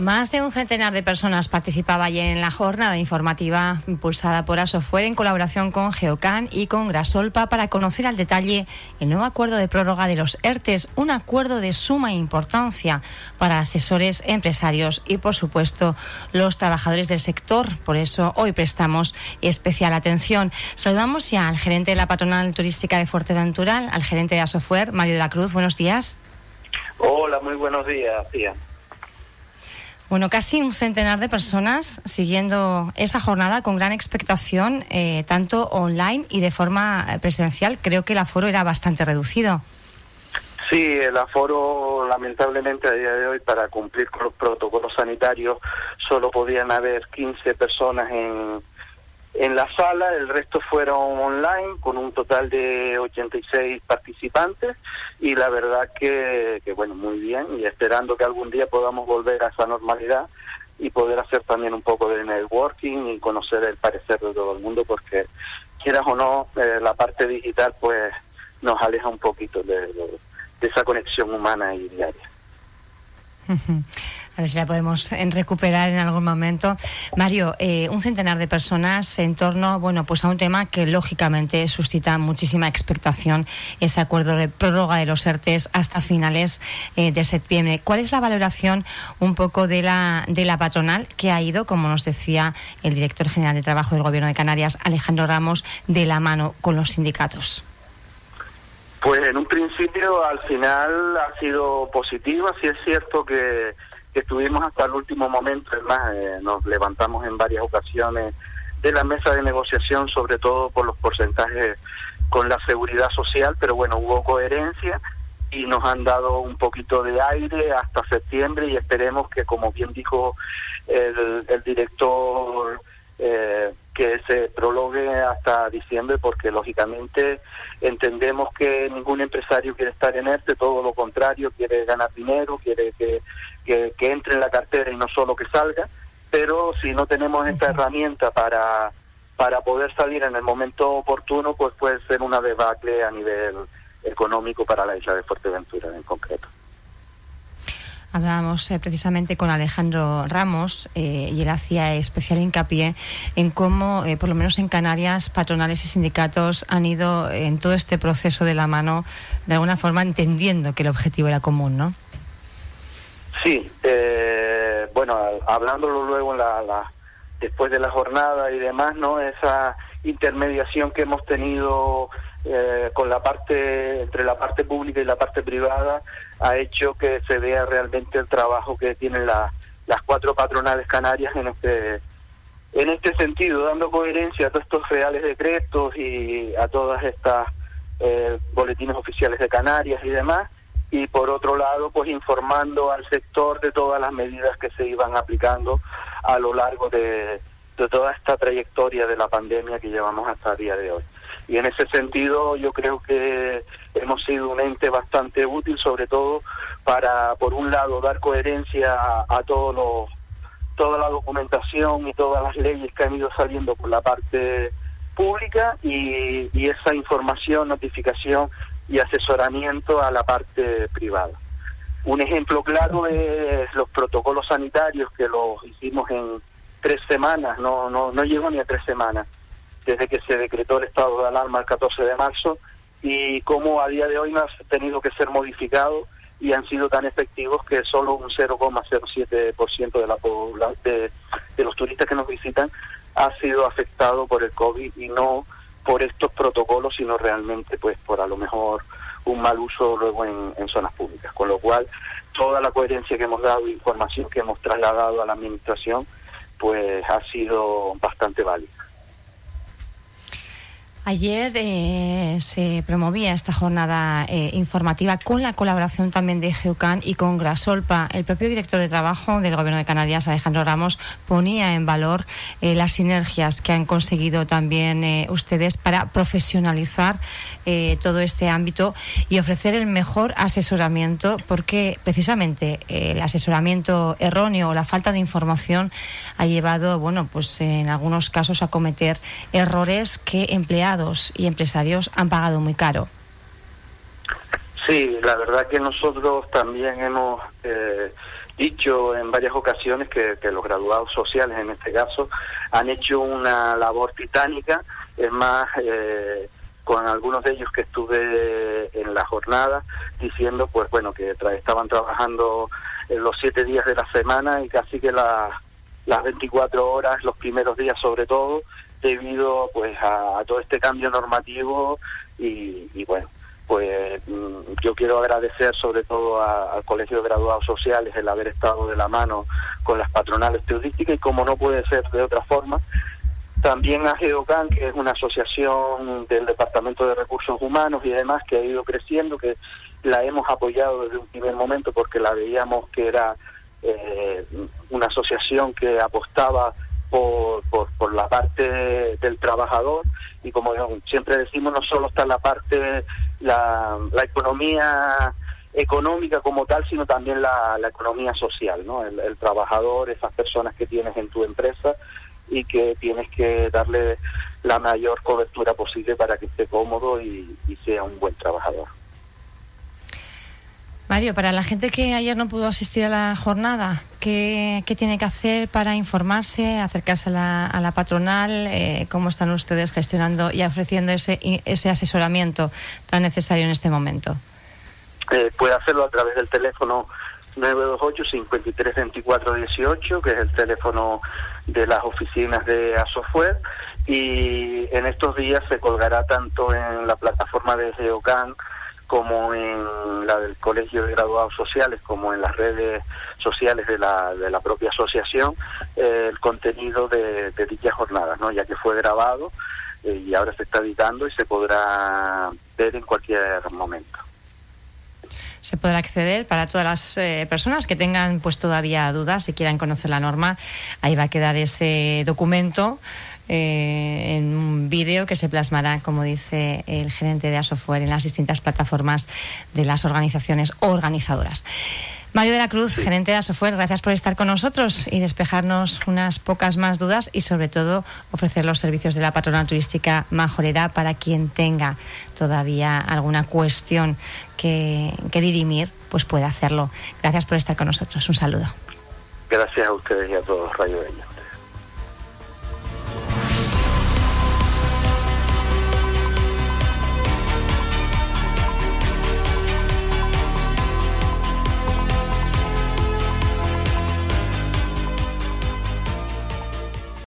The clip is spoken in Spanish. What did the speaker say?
Más de un centenar de personas participaba ayer en la jornada informativa impulsada por Asofuer en colaboración con Geocan y con Grasolpa para conocer al detalle el nuevo acuerdo de prórroga de los ERTES, un acuerdo de suma importancia para asesores, empresarios y, por supuesto, los trabajadores del sector. Por eso hoy prestamos especial atención. Saludamos ya al gerente de la patronal turística de Fuerteventura, al gerente de Asofuer, Mario de la Cruz. Buenos días. Hola, muy buenos días, tía. Bueno, casi un centenar de personas siguiendo esa jornada con gran expectación, eh, tanto online y de forma eh, presencial. Creo que el aforo era bastante reducido. Sí, el aforo lamentablemente a día de hoy para cumplir con los protocolos sanitarios solo podían haber 15 personas en, en la sala, el resto fueron online con un total de 86 participantes y la verdad que, que, bueno, muy bien y esperando que algún día podamos volver a esa normalidad y poder hacer también un poco de networking y conocer el parecer de todo el mundo porque quieras o no, eh, la parte digital pues nos aleja un poquito de, esa conexión humana y diaria a ver si la podemos eh, recuperar en algún momento. Mario, eh, un centenar de personas en torno, bueno, pues a un tema que lógicamente suscita muchísima expectación, ese acuerdo de prórroga de los ERTES hasta finales eh, de septiembre. ¿Cuál es la valoración un poco de la, de la patronal que ha ido, como nos decía el director general de Trabajo del Gobierno de Canarias, Alejandro Ramos, de la mano con los sindicatos? Pues en un principio, al final ha sido positiva. Sí es cierto que que estuvimos hasta el último momento, además eh, nos levantamos en varias ocasiones de la mesa de negociación, sobre todo por los porcentajes con la seguridad social, pero bueno, hubo coherencia y nos han dado un poquito de aire hasta septiembre y esperemos que, como bien dijo el, el director, eh, que se prolongue hasta diciembre porque lógicamente entendemos que ningún empresario quiere estar en este, todo lo contrario, quiere ganar dinero, quiere que que, entre en la cartera y no solo que salga, pero si no tenemos esta herramienta para, para poder salir en el momento oportuno, pues puede ser una debacle a nivel económico para la isla de Fuerteventura en concreto. Hablábamos eh, precisamente con Alejandro Ramos eh, y él hacía especial hincapié en cómo, eh, por lo menos en Canarias, patronales y sindicatos han ido en todo este proceso de la mano, de alguna forma entendiendo que el objetivo era común, ¿no? Sí, bueno, hablándolo luego en la, después de la jornada y demás, ¿no? Esa intermediación que hemos tenido eh, con la parte entre la parte pública y la parte privada ha hecho que se vea realmente el trabajo que tienen las cuatro patronales canarias en este en este sentido, dando coherencia a todos estos reales decretos y a todas estas eh, boletines oficiales de Canarias y demás y por otro lado pues informando al sector de todas las medidas que se iban aplicando a lo largo de, toda esta trayectoria de la pandemia que llevamos hasta el día de hoy. Y en ese sentido yo creo que hemos sido un ente bastante útil, sobre todo para, por un lado, dar coherencia a, a toda la documentación y todas las leyes que han ido saliendo por la parte pública y, y esa información, notificación y asesoramiento a la parte privada. Un ejemplo claro es los protocolos sanitarios que los hicimos en tres semanas, no, no, no llegó ni a tres semanas, desde que se decretó el estado de alarma el 14 de marzo y cómo a día de hoy no ha tenido que ser modificado y han sido tan efectivos que solo un 0,07% de, de, de los turistas que nos visitan ha sido afectado por el COVID y no por estos protocolos, sino realmente pues por a lo mejor un mal uso luego en, en zonas públicas. Con lo cual, toda la coherencia que hemos dado, información que hemos trasladado a la Administración, pues ha sido bastante válida. Ayer eh, se promovía esta jornada eh, informativa con la colaboración también de Geucan y con Grasolpa. El propio director de trabajo del Gobierno de Canarias, Alejandro Ramos, ponía en valor eh, las sinergias que han conseguido también ustedes para profesionalizar todo este ámbito y ofrecer el mejor asesoramiento, porque precisamente el asesoramiento erróneo o la falta de información ha llevado, bueno, pues en algunos casos a cometer errores que y empresarios han pagado muy caro. Sí, la verdad que nosotros también hemos eh, dicho en varias ocasiones que, los graduados sociales, en este caso, han hecho una labor titánica. Es más, eh, con algunos de ellos que estuve en la jornada diciendo, pues bueno, que estaban trabajando en los siete días de la semana y casi que las las 24 horas, los primeros días sobre todo, debido pues a, todo este cambio normativo y, bueno, pues mm, yo quiero agradecer sobre todo al Colegio de Graduados Sociales el haber estado de la mano con las patronales turísticas y como no puede ser de otra forma, también a GEOCAN, que es una asociación del Departamento de Recursos Humanos y demás que ha ido creciendo, que la hemos apoyado desde un primer momento porque la veíamos que era eh, una asociación que apostaba por, por, la parte del trabajador y como siempre decimos no solo está la parte la, la economía económica como tal sino también la, la economía social no el, trabajador esas personas que tienes en tu empresa y que tienes que darle la mayor cobertura posible para que esté cómodo y sea un buen trabajador Mario, para la gente que ayer no pudo asistir a la jornada, ¿qué, tiene que hacer para informarse, acercarse a la, patronal? Eh, ¿Cómo están ustedes gestionando y ofreciendo ese, ese asesoramiento tan necesario en este momento? Eh, puede hacerlo a través del teléfono 928-532418, que es el teléfono de las oficinas de Asofuer, y en estos días se colgará tanto en la plataforma de Geocan como en la del Colegio de Graduados Sociales, como en las redes sociales de la, de la propia asociación, eh, el contenido de, de dichas jornadas, ¿no? ya que fue grabado eh, y ahora se está editando y se podrá ver en cualquier momento. Se podrá acceder para todas las eh, personas que tengan pues todavía dudas, si quieran conocer la norma, ahí va a quedar ese documento eh, en un vídeo que se plasmará, como dice el gerente de Asoftware, en las distintas plataformas de las organizaciones organizadoras. Mario de la Cruz, gerente de Asoftware, gracias por estar con nosotros y despejarnos unas pocas más dudas y sobre todo ofrecer los servicios de la patronal turística majorera para quien tenga todavía alguna cuestión que, que dirimir, pues pueda hacerlo. Gracias por estar con nosotros. Un saludo. Gracias a ustedes y a todos, Radio